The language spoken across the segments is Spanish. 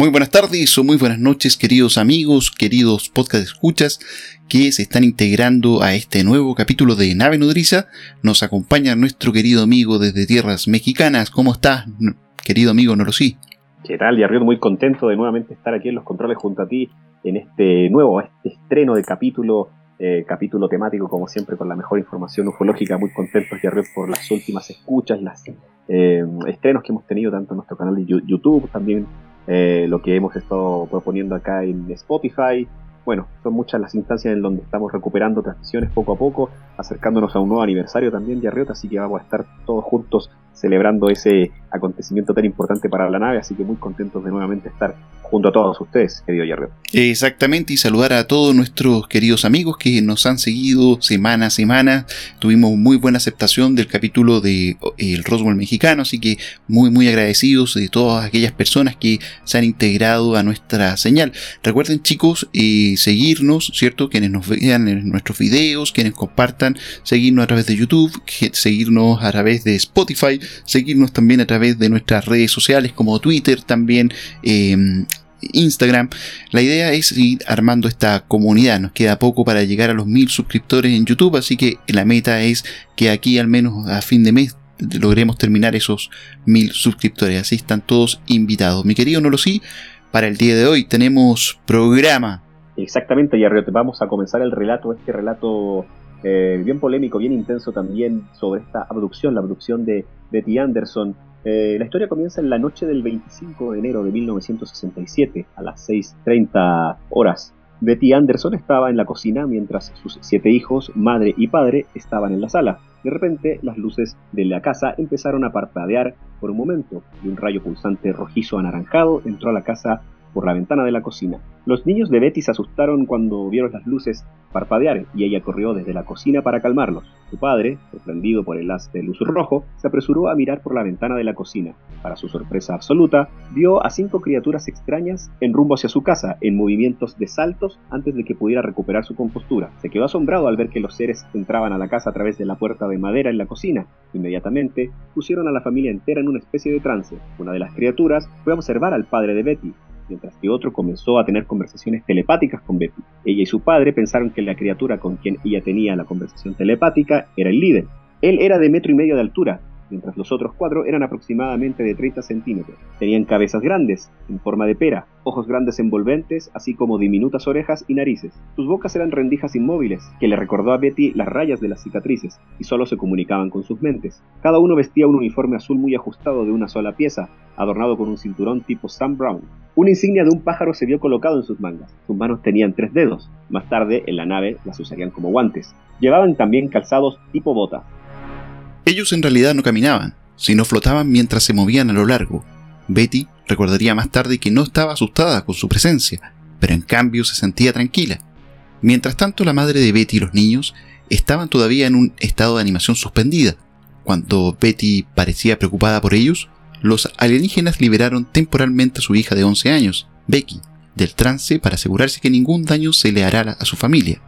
Muy buenas tardes o muy buenas noches, queridos amigos, queridos podcast escuchas que se están integrando a este nuevo capítulo de Nave Nodriza. Nos acompaña nuestro querido amigo desde tierras mexicanas. ¿Cómo estás, querido amigo Norosí? ¿Qué tal, Yarriot? Muy contento de nuevamente estar aquí en los controles junto a ti en este nuevo este estreno de capítulo eh, capítulo temático, como siempre, con la mejor información ufológica. Muy contentos, Yarriot, por las últimas escuchas, las eh, estrenos que hemos tenido tanto en nuestro canal de YouTube, también eh, lo que hemos estado proponiendo acá en Spotify. Bueno, son muchas las instancias en donde estamos recuperando transmisiones poco a poco, acercándonos a un nuevo aniversario también de Arriota, así que vamos a estar todos juntos celebrando ese acontecimiento tan importante para la nave, así que muy contentos de nuevamente estar junto a todos ustedes, querido Yarreo. Exactamente, y saludar a todos nuestros queridos amigos que nos han seguido semana a semana. Tuvimos muy buena aceptación del capítulo de El Roswell mexicano, así que muy muy agradecidos de todas aquellas personas que se han integrado a nuestra señal. Recuerden chicos, eh, seguirnos, ¿cierto? Quienes nos vean en nuestros videos, quienes compartan, seguirnos a través de YouTube, seguirnos a través de Spotify, seguirnos también a través de nuestras redes sociales como Twitter, también eh, Instagram. La idea es ir armando esta comunidad. Nos queda poco para llegar a los mil suscriptores en YouTube, así que la meta es que aquí al menos a fin de mes logremos terminar esos mil suscriptores. Así están todos invitados. Mi querido sí para el día de hoy tenemos programa. Exactamente, y vamos a comenzar el relato, este relato eh, bien polémico, bien intenso también sobre esta abducción, la abducción de Betty Anderson eh, la historia comienza en la noche del 25 de enero de 1967, a las 6.30 horas. Betty Anderson estaba en la cocina mientras sus siete hijos, madre y padre, estaban en la sala. De repente, las luces de la casa empezaron a parpadear por un momento, y un rayo pulsante rojizo anaranjado entró a la casa por la ventana de la cocina. Los niños de Betty se asustaron cuando vieron las luces parpadear y ella corrió desde la cocina para calmarlos. Su padre, sorprendido por el haz de luz rojo, se apresuró a mirar por la ventana de la cocina. Para su sorpresa absoluta, vio a cinco criaturas extrañas en rumbo hacia su casa, en movimientos de saltos antes de que pudiera recuperar su compostura. Se quedó asombrado al ver que los seres entraban a la casa a través de la puerta de madera en la cocina. Inmediatamente pusieron a la familia entera en una especie de trance. Una de las criaturas fue a observar al padre de Betty, mientras que otro comenzó a tener conversaciones telepáticas con Betty. Ella y su padre pensaron que la criatura con quien ella tenía la conversación telepática era el líder. Él era de metro y medio de altura, mientras los otros cuatro eran aproximadamente de 30 centímetros. Tenían cabezas grandes, en forma de pera, ojos grandes envolventes, así como diminutas orejas y narices. Sus bocas eran rendijas inmóviles, que le recordó a Betty las rayas de las cicatrices, y solo se comunicaban con sus mentes. Cada uno vestía un uniforme azul muy ajustado de una sola pieza, adornado con un cinturón tipo Sam Brown. Una insignia de un pájaro se vio colocado en sus mangas. Sus manos tenían tres dedos. Más tarde, en la nave, las usarían como guantes. Llevaban también calzados tipo bota. Ellos en realidad no caminaban, sino flotaban mientras se movían a lo largo. Betty recordaría más tarde que no estaba asustada con su presencia, pero en cambio se sentía tranquila. Mientras tanto, la madre de Betty y los niños estaban todavía en un estado de animación suspendida. Cuando Betty parecía preocupada por ellos, los alienígenas liberaron temporalmente a su hija de 11 años, Becky, del trance para asegurarse que ningún daño se le hará a su familia.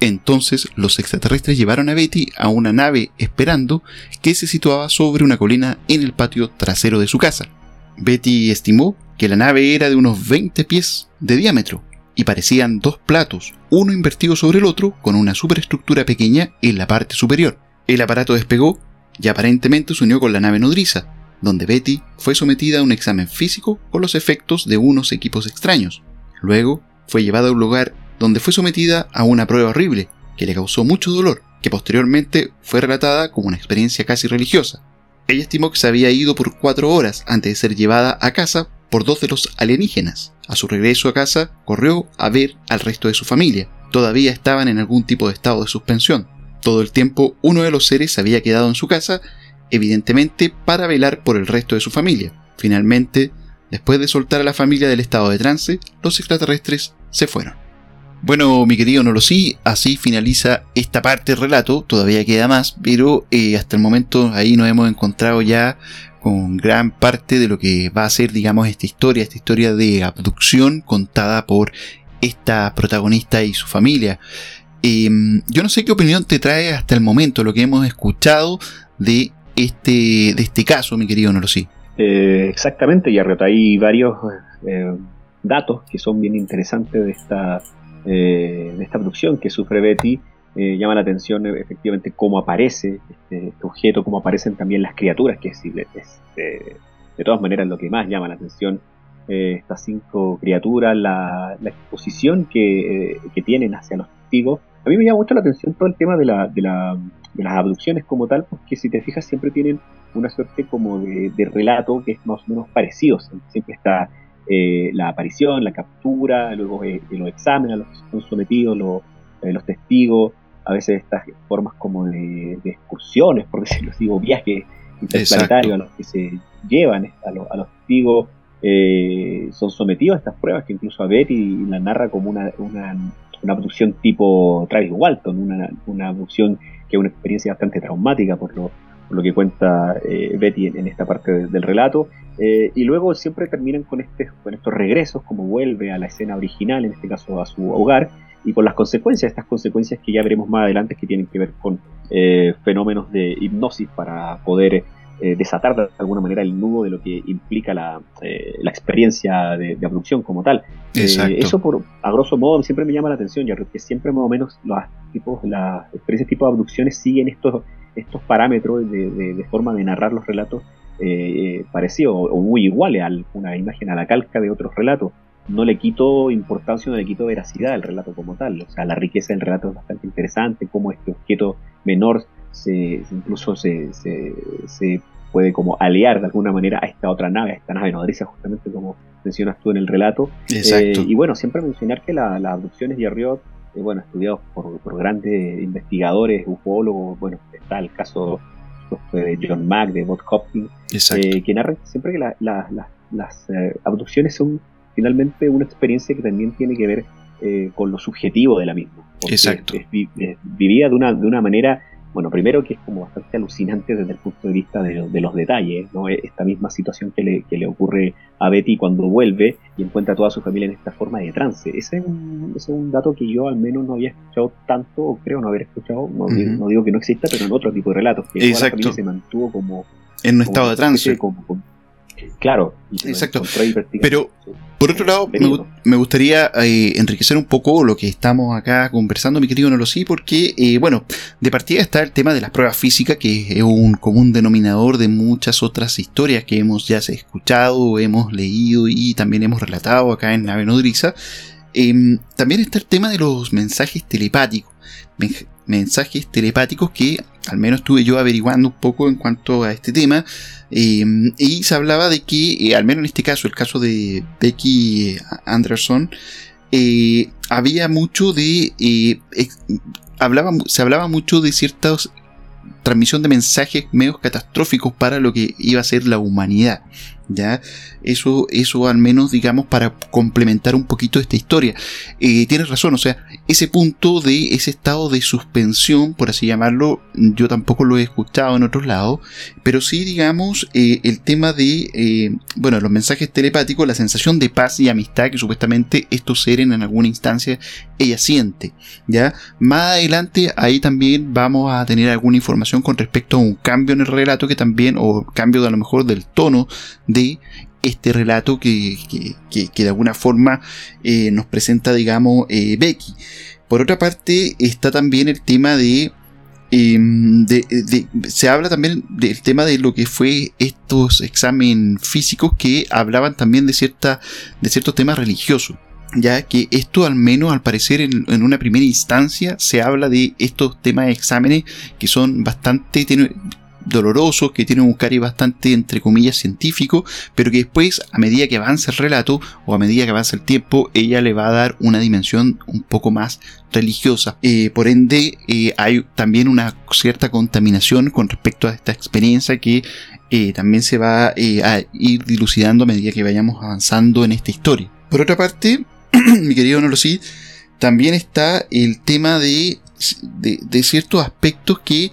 Entonces los extraterrestres llevaron a Betty a una nave esperando que se situaba sobre una colina en el patio trasero de su casa. Betty estimó que la nave era de unos 20 pies de diámetro y parecían dos platos, uno invertido sobre el otro con una superestructura pequeña en la parte superior. El aparato despegó y aparentemente se unió con la nave nodriza, donde Betty fue sometida a un examen físico con los efectos de unos equipos extraños. Luego fue llevada a un lugar donde fue sometida a una prueba horrible que le causó mucho dolor, que posteriormente fue relatada como una experiencia casi religiosa. Ella estimó que se había ido por cuatro horas antes de ser llevada a casa por dos de los alienígenas. A su regreso a casa, corrió a ver al resto de su familia. Todavía estaban en algún tipo de estado de suspensión. Todo el tiempo uno de los seres había quedado en su casa, evidentemente para velar por el resto de su familia. Finalmente, después de soltar a la familia del estado de trance, los extraterrestres se fueron. Bueno, mi querido sí, así finaliza esta parte del relato, todavía queda más, pero eh, hasta el momento ahí nos hemos encontrado ya con gran parte de lo que va a ser, digamos, esta historia, esta historia de abducción contada por esta protagonista y su familia. Em, yo no sé qué opinión te trae hasta el momento lo que hemos escuchado de este, de este caso, mi querido Norosí. Eh, exactamente, Yarriot. Hay varios eh, datos que son bien interesantes de esta, eh, de esta abducción que sufre Betty. Eh, llama la atención efectivamente cómo aparece este, este, objeto, cómo aparecen también las criaturas, que es, de todas maneras lo que más llama la atención. estas cinco criaturas, la, exposición que, que tienen hacia los testigos, a mí me llama mucho la atención todo el tema de, la, de, la, de las abducciones como tal, porque si te fijas siempre tienen una suerte como de, relato que es más o menos parecido. Siempre está eh, la aparición, la captura, luego eh, los exámenes a los que son sometidos eh, los testigos, a veces estas formas como de, excursiones, por decirlo así, o viajes interplanetarios a los que se llevan a, a los testigos. son sometidos a estas pruebas que incluso a Betty la narra como una, una una abducción tipo Travis Walton, una, una abducción que es una experiencia bastante traumática por lo, lo que cuenta eh, Betty en, esta parte del relato. Eh, y luego siempre terminan con, este, con estos regresos, como vuelve a la escena original, en este caso a su hogar, y con las consecuencias, estas consecuencias que ya veremos más adelante que tienen que ver con eh, fenómenos de hipnosis para poder eh, desatar de alguna manera el nudo de lo que implica la, eh, la experiencia de, abducción como tal. Eso, por, a grosso modo, siempre me llama la atención, ya que siempre más o menos los tipos, las experiencias tipo de abducciones siguen estos, estos parámetros de, de, forma de narrar los relatos parecidos o, muy iguales a una imagen a la calca de otros relatos. No le quito importancia, no le quito veracidad al relato como tal. O sea, la riqueza del relato es bastante interesante, como este objeto menor se, incluso se, se, puede como aliar de alguna manera a esta otra nave, a esta nave nodriza, justamente como mencionas tú en el relato. Eh, y bueno, siempre mencionar que las abducciones de Arriot, eh, bueno, estudiados por, grandes investigadores, ufólogos, bueno, está el caso de John Mack, de Bob Hopkins, eh, que narran siempre que las abducciones son finalmente una experiencia que también tiene que ver con lo subjetivo de la misma. Exacto. Es, vivida de una, de una manera bueno, primero que es como bastante alucinante desde el punto de vista de, los detalles, ¿no? E, esta misma situación que le, que le, ocurre a Betty cuando vuelve y encuentra a toda su familia en esta forma de trance. Ese es un, ese es un dato que yo al menos no había escuchado tanto, o creo no haber escuchado, no, digo, que no exista, pero en otro tipo de relatos, que toda la familia se mantuvo como... En un estado de trance. Claro. Exacto. Pero, por otro lado, me, gustaría eh, enriquecer un poco lo que estamos acá conversando, mi querido Nolosí, porque, eh, bueno, de partida está el tema de las pruebas físicas, que es un común denominador de muchas otras historias que hemos ya escuchado, hemos leído y también hemos relatado acá en Nave Nodriza. Em, también está el tema de los mensajes telepáticos. Mensajes telepáticos que al menos estuve yo averiguando un poco en cuanto a este tema. Em, y se hablaba de que, eh, al menos en este caso, el caso de Becky Anderson, eh, había mucho de. Eh, hablaba, se hablaba mucho de ciertas transmisión de mensajes medios catastróficos para lo que iba a ser la humanidad. ¿Ya? Eso, eso al menos, digamos, para complementar un poquito esta historia. Eh, tienes razón, o sea, ese punto de ese estado de suspensión, por así llamarlo, yo tampoco lo he escuchado en otros lados, pero sí, digamos, eh, el tema de, eh, bueno, los mensajes telepáticos, la sensación de paz y amistad que supuestamente estos seres en alguna instancia ella siente, ¿ya? Más adelante ahí también vamos a tener alguna información con respecto a un cambio en el relato que también, o cambio de a lo mejor del tono este relato que, de alguna forma eh, nos presenta, digamos, eh, Becky. Por otra parte, está también el tema em, de, se habla también del tema de lo que fue estos exámenes físicos que hablaban también de cierta de ciertos temas religiosos ya que esto al menos al parecer en, una primera instancia se habla de estos temas de exámenes que son bastante dolorosos, que tienen un cari bastante, entre comillas, científico, pero que después, a medida que avanza el relato, o a medida que avanza el tiempo, ella le va a dar una dimensión un poco más religiosa. Eh, por ende, eh, hay también una cierta contaminación con respecto a esta experiencia que eh, también se va a ir dilucidando a medida que vayamos avanzando en esta historia. Por otra parte, mi querido sí también está el tema de, de ciertos aspectos que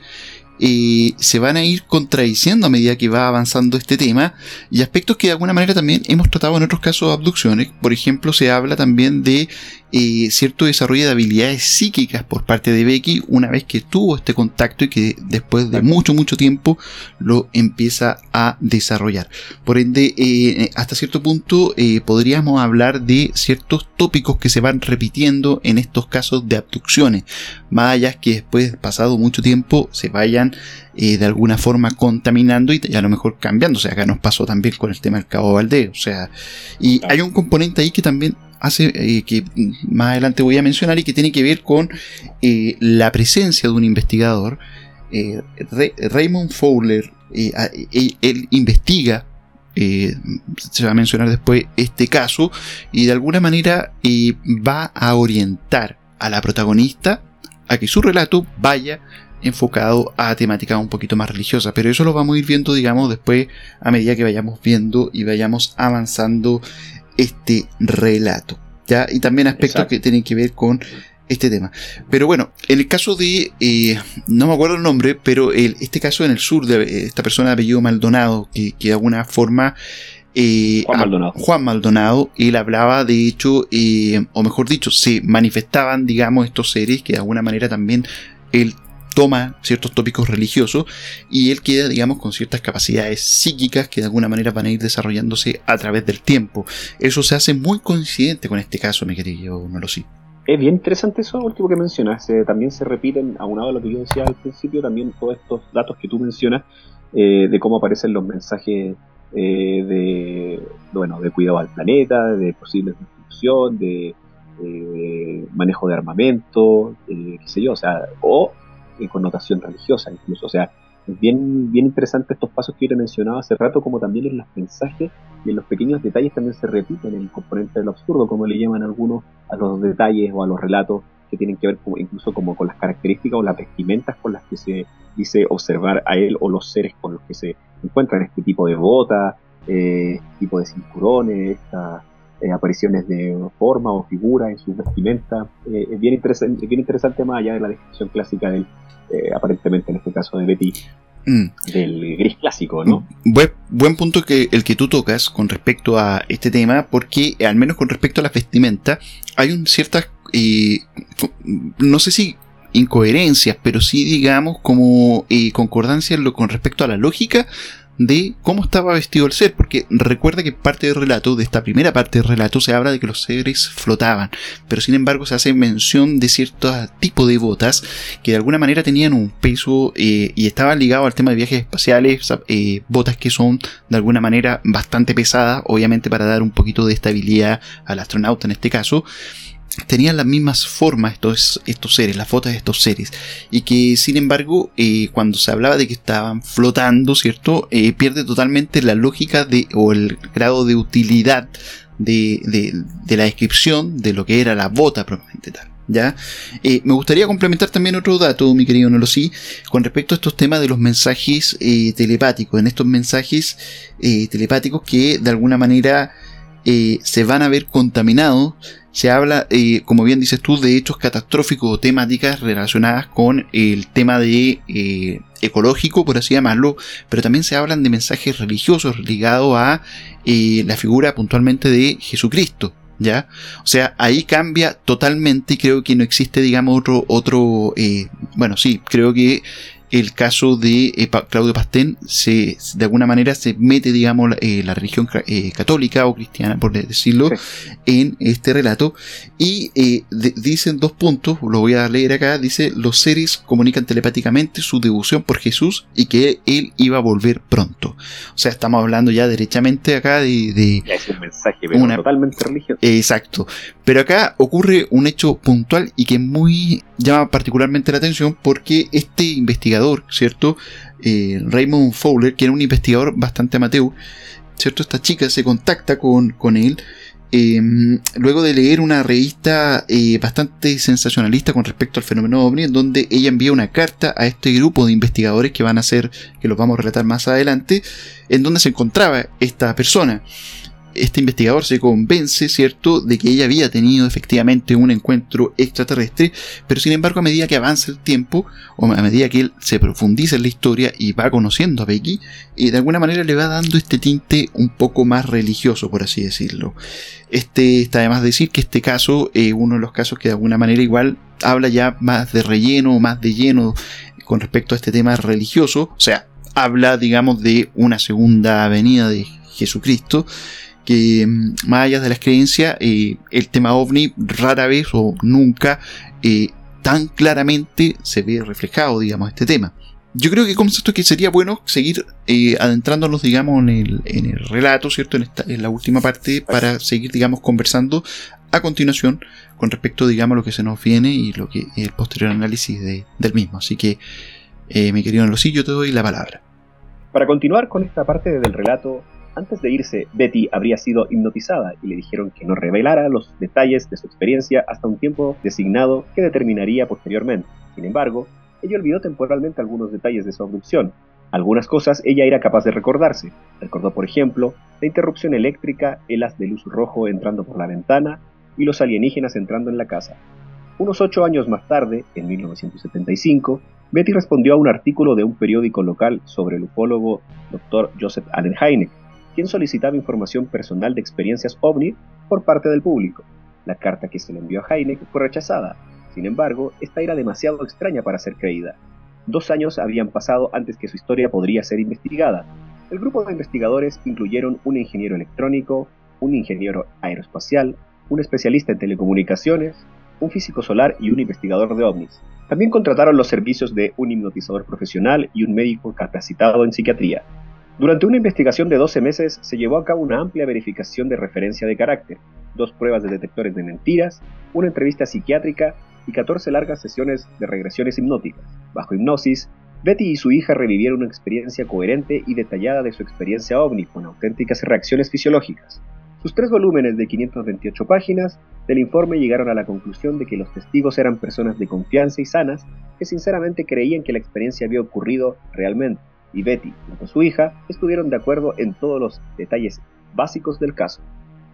eh, se van a ir contradiciendo a medida que va avanzando este tema y aspectos que de alguna manera también hemos tratado en otros casos de abducciones. Por ejemplo, se habla también de eh, cierto desarrollo de habilidades psíquicas por parte de Becky una vez que tuvo este contacto y que después de mucho, mucho tiempo lo empieza a desarrollar. Por ende, eh, hasta cierto punto podríamos hablar de ciertos tópicos que se van repitiendo en estos casos de abducciones, más allá que después, pasado mucho tiempo, se vayan eh, de alguna forma contaminando y, a lo mejor cambiando. O sea, acá nos pasó también con el tema del Cabo Valdez. O sea, y hay un componente ahí que también hace eh, que más adelante voy a mencionar y que tiene que ver con eh, la presencia de un investigador. Raymond Fowler, él, investiga se va a mencionar después este caso y de alguna manera va a orientar a la protagonista a que su relato vaya enfocado a temática un poquito más religiosa, pero eso lo vamos a ir viendo, digamos, después a medida que vayamos viendo y vayamos avanzando este relato. ¿ya? Y también aspectos que tienen que ver con este tema. Pero bueno, en el caso de, eh, no me acuerdo el nombre, pero el, este caso en el sur de esta persona de apellido Maldonado, que, de alguna forma... Eh, Juan Maldonado. Juan Maldonado, él hablaba de hecho, eh, o mejor dicho, se manifestaban, digamos, estos seres que de alguna manera también él toma ciertos tópicos religiosos y él queda, digamos, con ciertas capacidades psíquicas que de alguna manera van a ir desarrollándose a través del tiempo. Eso se hace muy coincidente con este caso, mi querido sí Es bien interesante eso último que mencionas. también se repiten, aunado a lo que yo decía al principio, también todos estos datos que tú mencionas eh, de cómo aparecen los mensajes eh, de, bueno, de cuidado al planeta, de posibles destrucción, de, de manejo de armamento, qué sé yo, o sea, o connotación religiosa incluso. O sea, es bien, bien interesante estos pasos que yo te mencionaba hace rato, como también en los mensajes y en los pequeños detalles también se repiten el componente del absurdo, como le llaman algunos a los detalles o a los relatos que tienen que ver incluso como con las características o las vestimentas con las que se dice observar a él o los seres con los que se encuentran, este tipo de botas, eh, este tipo de cinturones, estas eh, apariciones de forma o figura en sus vestimentas. Eh, es bien interesante, bien interesante más allá de la descripción clásica del, eh, aparentemente en este caso de Betty, mm. del gris clásico, ¿no? Buen, buen, punto que el que tú tocas con respecto a este tema, porque al menos con respecto a la vestimenta, hay un ciertas, no sé si incoherencias, pero sí digamos como concordancia con respecto a la lógica de cómo estaba vestido el ser, porque recuerda que parte del relato, de esta primera parte del relato, se habla de que los seres flotaban, pero sin embargo se hace mención de cierto tipo de botas que de alguna manera tenían un peso eh, y estaban ligados al tema de viajes espaciales, eh, botas que son de alguna manera bastante pesadas, obviamente para dar un poquito de estabilidad al astronauta en este caso, tenían las mismas formas estos, estos seres, las fotos de estos seres, y que sin embargo, eh, cuando se hablaba de que estaban flotando, ¿cierto? Eh, pierde totalmente la lógica de, o el grado de utilidad de, de, la descripción de lo que era la bota propiamente tal. ¿Ya? Eh, me gustaría complementar también otro dato, mi querido Nolosí, con respecto a estos temas de los mensajes telepáticos. En estos mensajes telepáticos que de alguna manera se van a ver contaminados se habla, eh, como bien dices tú, de hechos catastróficos o temáticas relacionadas con el tema de eh, ecológico, por así llamarlo, pero también se hablan de mensajes religiosos ligados a eh, la figura puntualmente de Jesucristo. ¿Ya? O sea, ahí cambia totalmente y creo que no existe, digamos, otro, otro, bueno, sí, creo que el caso de eh, Claudio Pastén se, de alguna manera se mete, digamos, eh, la religión eh, católica o cristiana, por decirlo, en este relato. Y dicen dos puntos, lo voy a leer acá, dice, los seres comunican telepáticamente su devoción por Jesús y que él iba a volver pronto. O sea, estamos hablando ya derechamente acá de... es un mensaje totalmente religioso. Exacto. Pero acá ocurre un hecho puntual y que muy llama particularmente la atención porque este investigador, ¿cierto? Eh, Raymond Fowler, que era un investigador bastante amateur, ¿cierto? Esta chica se contacta con, con él em, luego de leer una revista eh, bastante sensacionalista con respecto al fenómeno ovni, en donde ella envía una carta a este grupo de investigadores que van a ser, que los vamos a relatar más adelante, en donde se encontraba esta persona. Este investigador se convence, ¿cierto?, de que ella había tenido efectivamente un encuentro extraterrestre, pero sin embargo a medida que avanza el tiempo, o a medida que él se profundiza en la historia y va conociendo a Becky, y de alguna manera le va dando este tinte un poco más religioso, por así decirlo. Este está además decir que este caso es uno de los casos que de alguna manera igual habla ya más de relleno, más de lleno con respecto a este tema religioso, o sea, habla, digamos, de una segunda venida de Jesucristo, que mm, más allá de las creencias, eh, el tema ovni rara vez o nunca eh, tan claramente se ve reflejado, digamos, este tema. Yo creo que como esto que sería bueno seguir eh, adentrándonos, digamos, en el, relato, ¿cierto? En, esta, la última parte, para seguir, digamos, conversando a continuación con respecto, digamos, a lo que se nos viene y lo que el posterior análisis de, del mismo. Así que, mi querido Losillo, te doy la palabra. Para continuar con esta parte del relato, antes de irse, Betty habría sido hipnotizada y le dijeron que no revelara los detalles de su experiencia hasta un tiempo designado que determinaría posteriormente. Sin embargo, ella olvidó temporalmente algunos detalles de su abducción. Algunas cosas ella era capaz de recordarse. Recordó, por ejemplo, la interrupción eléctrica, el haz de luz rojo entrando por la ventana y los alienígenas entrando en la casa. Unos ocho años más tarde, en 1975, Betty respondió a un artículo de un periódico local sobre el ufólogo Dr. Joseph Allen Hynek, quien solicitaba información personal de experiencias ovni por parte del público. La carta que se le envió a Hynek fue rechazada. Sin embargo, esta era demasiado extraña para ser creída. Dos años habían pasado antes que su historia podría ser investigada. El grupo de investigadores incluyeron un ingeniero electrónico, un ingeniero aeroespacial, un especialista en telecomunicaciones, un físico solar y un investigador de ovnis. También contrataron los servicios de un hipnotizador profesional y un médico capacitado en psiquiatría. Durante una investigación de 12 meses se llevó a cabo una amplia verificación de referencia de carácter, dos pruebas de detectores de mentiras, una entrevista psiquiátrica y 14 largas sesiones de regresiones hipnóticas. Bajo hipnosis, Betty y su hija revivieron una experiencia coherente y detallada de su experiencia ovni con auténticas reacciones fisiológicas. Sus tres volúmenes de 528 páginas del informe llegaron a la conclusión de que los testigos eran personas de confianza y sanas que sinceramente creían que la experiencia había ocurrido realmente, y Betty, junto a su hija, estuvieron de acuerdo en todos los detalles básicos del caso.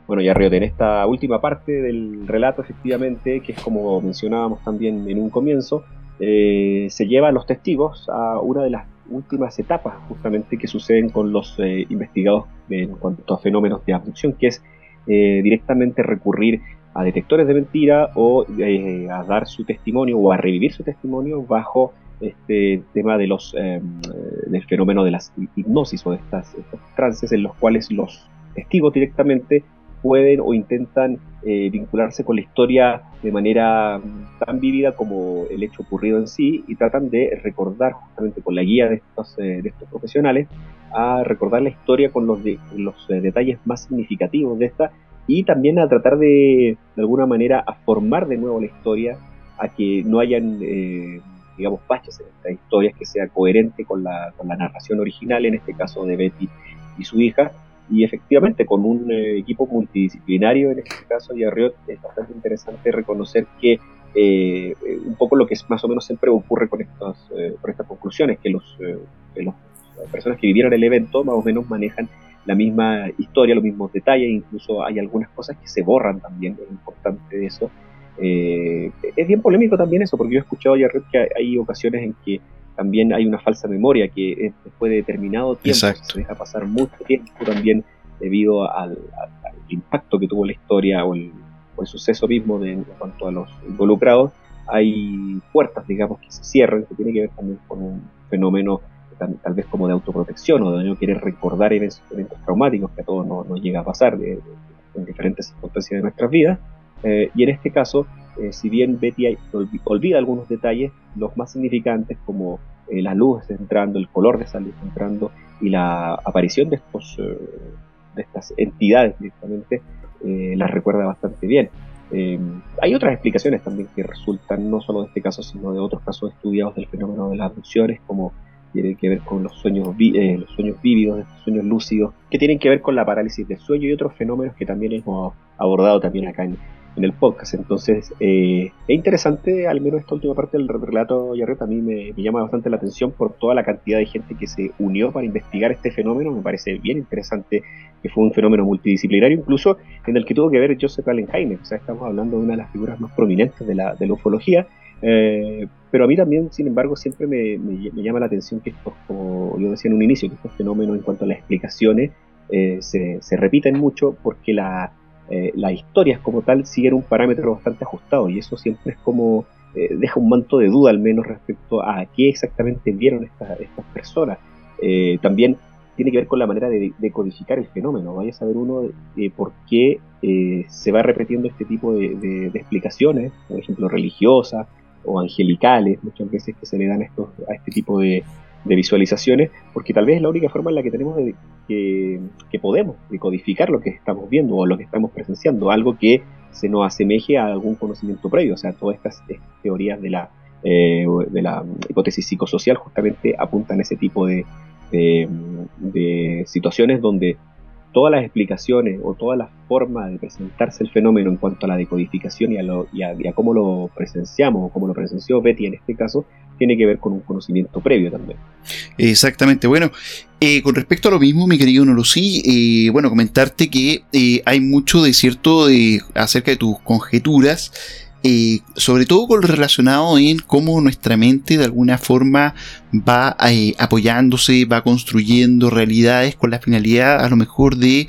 Bueno, ya Río, en esta última parte del relato, efectivamente, que es como mencionábamos también en un comienzo, eh, se lleva a los testigos a una de las últimas etapas justamente que suceden con los eh, investigados en cuanto a fenómenos de abducción, que es eh, directamente recurrir a detectores de mentira o a dar su testimonio o a revivir su testimonio bajo este tema de los del fenómeno de las hipnosis o de estas, estos trances en los cuales los testigos directamente pueden o intentan eh, vincularse con la historia de manera mm, tan vívida como el hecho ocurrido en sí y tratan de recordar justamente con la guía de estos, eh, de profesionales a recordar la historia con los, los eh, detalles más significativos de esta y también a tratar de de alguna manera a formar de nuevo la historia a que no hayan digamos baches en esta historia que sea coherente con la, con la narración original en este caso de Betty y su hija y efectivamente, con un eh, equipo multidisciplinario, en este caso, y Arriot, es bastante interesante reconocer que eh, un poco lo que es más o menos siempre ocurre con estas, eh, estas conclusiones, que los, las personas que vivieron el evento más o menos manejan la misma historia, los mismos detalles, incluso hay algunas cosas que se borran también, es importante eso. Es bien polémico también eso, porque yo he escuchado ya que hay ocasiones en que también hay una falsa memoria que después de determinado tiempo se deja pasar mucho tiempo también debido al, impacto que tuvo la historia o el, suceso mismo de, en cuanto a los involucrados, hay puertas, digamos, que se cierran, que tiene que ver también con un fenómeno tal, vez como de autoprotección o de no querer recordar eventos, traumáticos que a todos nos llega a pasar en diferentes circunstancias de nuestras vidas. Eh, y en este caso, eh, si bien Betty olvida algunos detalles, los más significantes como eh, la luz entrando, el color de esa luz entrando y la aparición de, estos, eh, estas entidades directamente, las recuerda bastante bien. hay otras explicaciones también que resultan no solo de este caso, sino de otros casos estudiados del fenómeno de las abducciones, como tiene que ver con los sueños, los sueños vívidos, estos sueños lúcidos, que tienen que ver con la parálisis del sueño y otros fenómenos que también hemos abordado también acá en, en el podcast. Entonces, eh, es interesante, al menos esta última parte del relato, Yarret, a mí me, llama bastante la atención por toda la cantidad de gente que se unió para investigar este fenómeno. Me parece bien interesante que fue un fenómeno multidisciplinario, incluso en el que tuvo que ver Joseph Allen Hynek. O sea, estamos hablando de una de las figuras más prominentes de la, de la ufología. Eh, pero a mí también, sin embargo, siempre me, llama la atención que estos, como yo decía en un inicio, que estos fenómenos en cuanto a las explicaciones eh, se, se repiten mucho porque la, eh, las historias como tal siguen un parámetro bastante ajustado y eso siempre es como eh, deja un manto de duda al menos respecto a qué exactamente vieron estas, estas personas. Eh, también tiene que ver con la manera de, codificar el fenómeno. Vaya a saber uno por qué se va repitiendo este tipo de, explicaciones, por ejemplo religiosas o angelicales, muchas veces que se le dan estos, a este tipo de, de visualizaciones, porque tal vez es la única forma en la que tenemos de, que, podemos decodificar lo que estamos viendo o lo que estamos presenciando, algo que se nos asemeje a algún conocimiento previo. O sea, todas estas, teorías de la, eh, de la hipótesis psicosocial justamente apuntan a ese tipo de, de situaciones donde todas las explicaciones o toda la forma de presentarse el fenómeno en cuanto a la decodificación y a, lo, y a, cómo lo presenciamos o cómo lo presenció Betty en este caso, tiene que ver con un conocimiento previo también. Exactamente. Bueno, eh, con respecto a lo mismo, mi querido Nolosí, eh, bueno, comentarte que eh, hay mucho de cierto de, acerca de tus conjeturas eh, sobre todo con lo relacionado en cómo nuestra mente de alguna forma va eh, apoyándose, va construyendo realidades con la finalidad a lo mejor de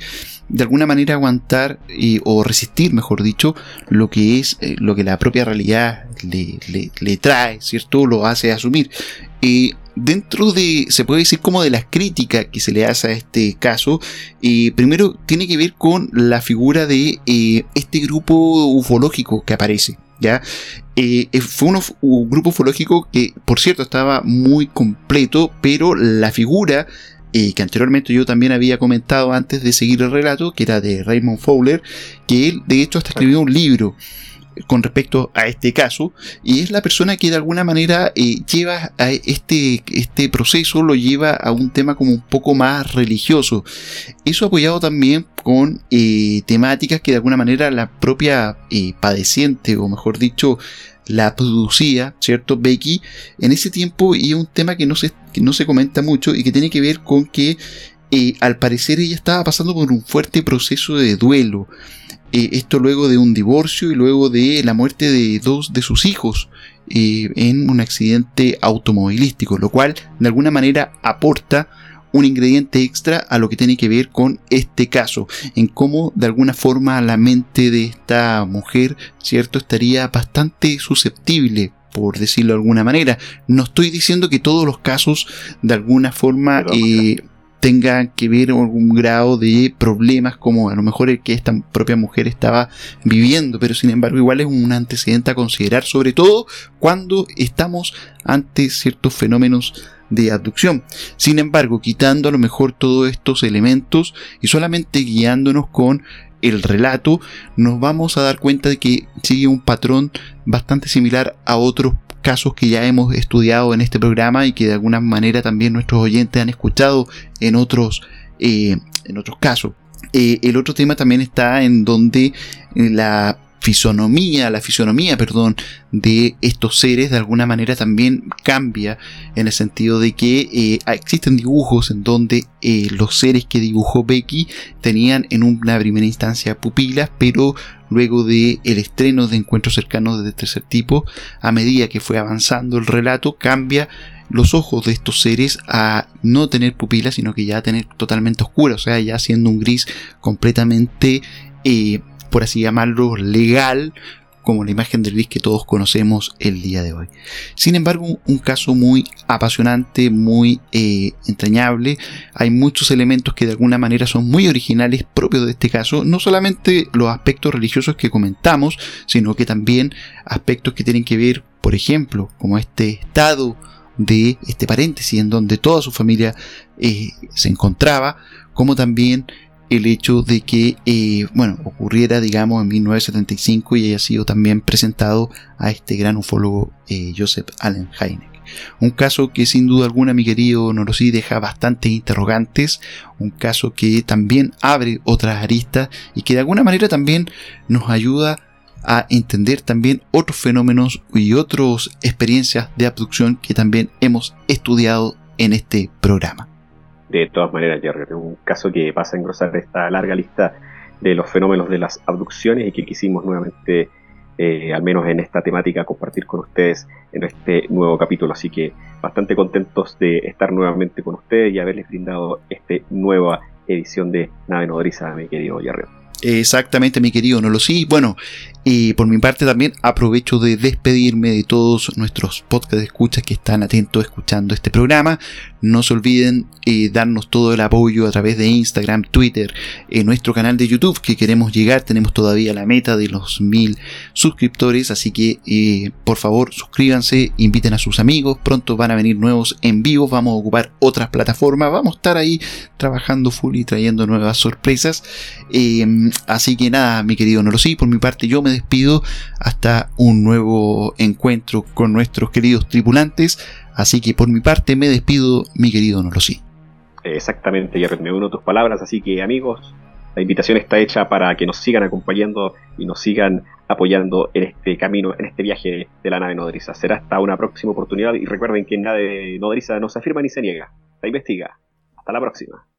de alguna manera aguantar eh, o resistir, mejor dicho, lo que es lo que la propia realidad le, le, trae, ¿cierto? Lo hace asumir. Dentro de, se puede decir como de las críticas que se le hace a este caso, primero tiene que ver con la figura de este grupo ufológico que aparece. ¿ya? Eh, eh, fue un, grupo ufológico que, por cierto, estaba muy completo, pero la figura eh, que anteriormente yo también había comentado antes de seguir el relato, que era de Raymond Fowler, que él de hecho hasta escribió un libro con respecto a este caso y es la persona que de alguna manera eh, lleva a este, este proceso lo lleva a un tema como un poco más religioso eso apoyado también con eh, temáticas que de alguna manera la propia eh, padeciente o mejor dicho la producía, ¿cierto? Becky, en ese tiempo y un tema que no se, que no se comenta mucho y que tiene que ver con que al parecer ella estaba pasando por un fuerte proceso de duelo eh, esto luego de un divorcio y luego de la muerte de dos de sus hijos eh, en un accidente automovilístico, lo cual de alguna manera aporta un ingrediente extra a lo que tiene que ver con este caso, en cómo de alguna forma la mente de esta mujer, cierto, estaría bastante susceptible por decirlo de alguna manera. No estoy diciendo que todos los casos de alguna forma tenga que ver algún grado de problemas como a lo mejor el que esta propia mujer estaba viviendo, pero sin embargo igual es un antecedente a considerar, sobre todo cuando estamos ante ciertos fenómenos de abducción. Sin embargo, quitando a lo mejor todos estos elementos y solamente guiándonos con el relato, nos vamos a dar cuenta de que sigue un patrón bastante similar a otros casos que ya hemos estudiado en este programa y que de alguna manera también nuestros oyentes han escuchado en otros, eh, en otros casos. Eh, el otro tema también está en donde la fisonomía, la fisonomía, perdón, de estos seres de alguna manera también cambia en el sentido de que existen dibujos en donde los seres que dibujó Becky tenían en una primera instancia pupilas, pero luego de el estreno de encuentros cercanos de tercer tipo, a medida que fue avanzando el relato, cambia los ojos de estos seres a no tener pupilas, sino que ya a tener totalmente oscuras, o sea, ya siendo un gris completamente, eh, por así llamarlo, legal, como la imagen del bis que todos conocemos el día de hoy. Sin embargo, un caso muy apasionante, muy eh, entrañable. Hay muchos elementos que de alguna manera son muy originales propios de este caso. No solamente los aspectos religiosos que comentamos, sino que también aspectos que tienen que ver, por ejemplo, como este estado de este paréntesis en donde toda su familia eh, se encontraba, como también el hecho de que, eh, bueno, ocurriera, digamos, en 1975 y haya sido también presentado a este gran ufólogo eh, Joseph Allen Hynek. Un caso que sin duda alguna, mi querido Norosí, deja bastantes interrogantes, un caso que también abre otras aristas y que de alguna manera también nos ayuda a entender también otros fenómenos y otras experiencias de abducción que también hemos estudiado en este programa. De todas maneras, Jerry, es un caso que pasa a engrosar esta larga lista de los fenómenos de las abducciones y que quisimos nuevamente, eh, al menos en esta temática, compartir con ustedes en este nuevo capítulo. Así que bastante contentos de estar nuevamente con ustedes y haberles brindado esta nueva edición de Nave Nodriza, mi querido Jerry. Exactamente, mi querido No sí. Bueno, y por mi parte también aprovecho de despedirme de todos nuestros podcast escuchas que están atentos escuchando este programa. No se olviden eh, darnos todo el apoyo a través de Instagram, Twitter, en nuestro canal de YouTube que queremos llegar. Tenemos todavía la meta de los mil suscriptores, así que eh, por favor suscríbanse, inviten a sus amigos. Pronto van a venir nuevos en vivo. Vamos a ocupar otras plataformas. Vamos a estar ahí trabajando full y trayendo nuevas sorpresas. Eh, así que nada, mi querido No por mi parte yo me despido hasta un nuevo encuentro con nuestros queridos tripulantes. Así que por mi parte me despido, mi querido Nolosí. Exactamente, ya me uno tus palabras. Así que amigos, la invitación está hecha para que nos sigan acompañando y nos sigan apoyando en este camino, en este viaje de la nave nodriza. Será hasta una próxima oportunidad y recuerden que en nave nodriza no se afirma ni se niega, se investiga. Hasta la próxima.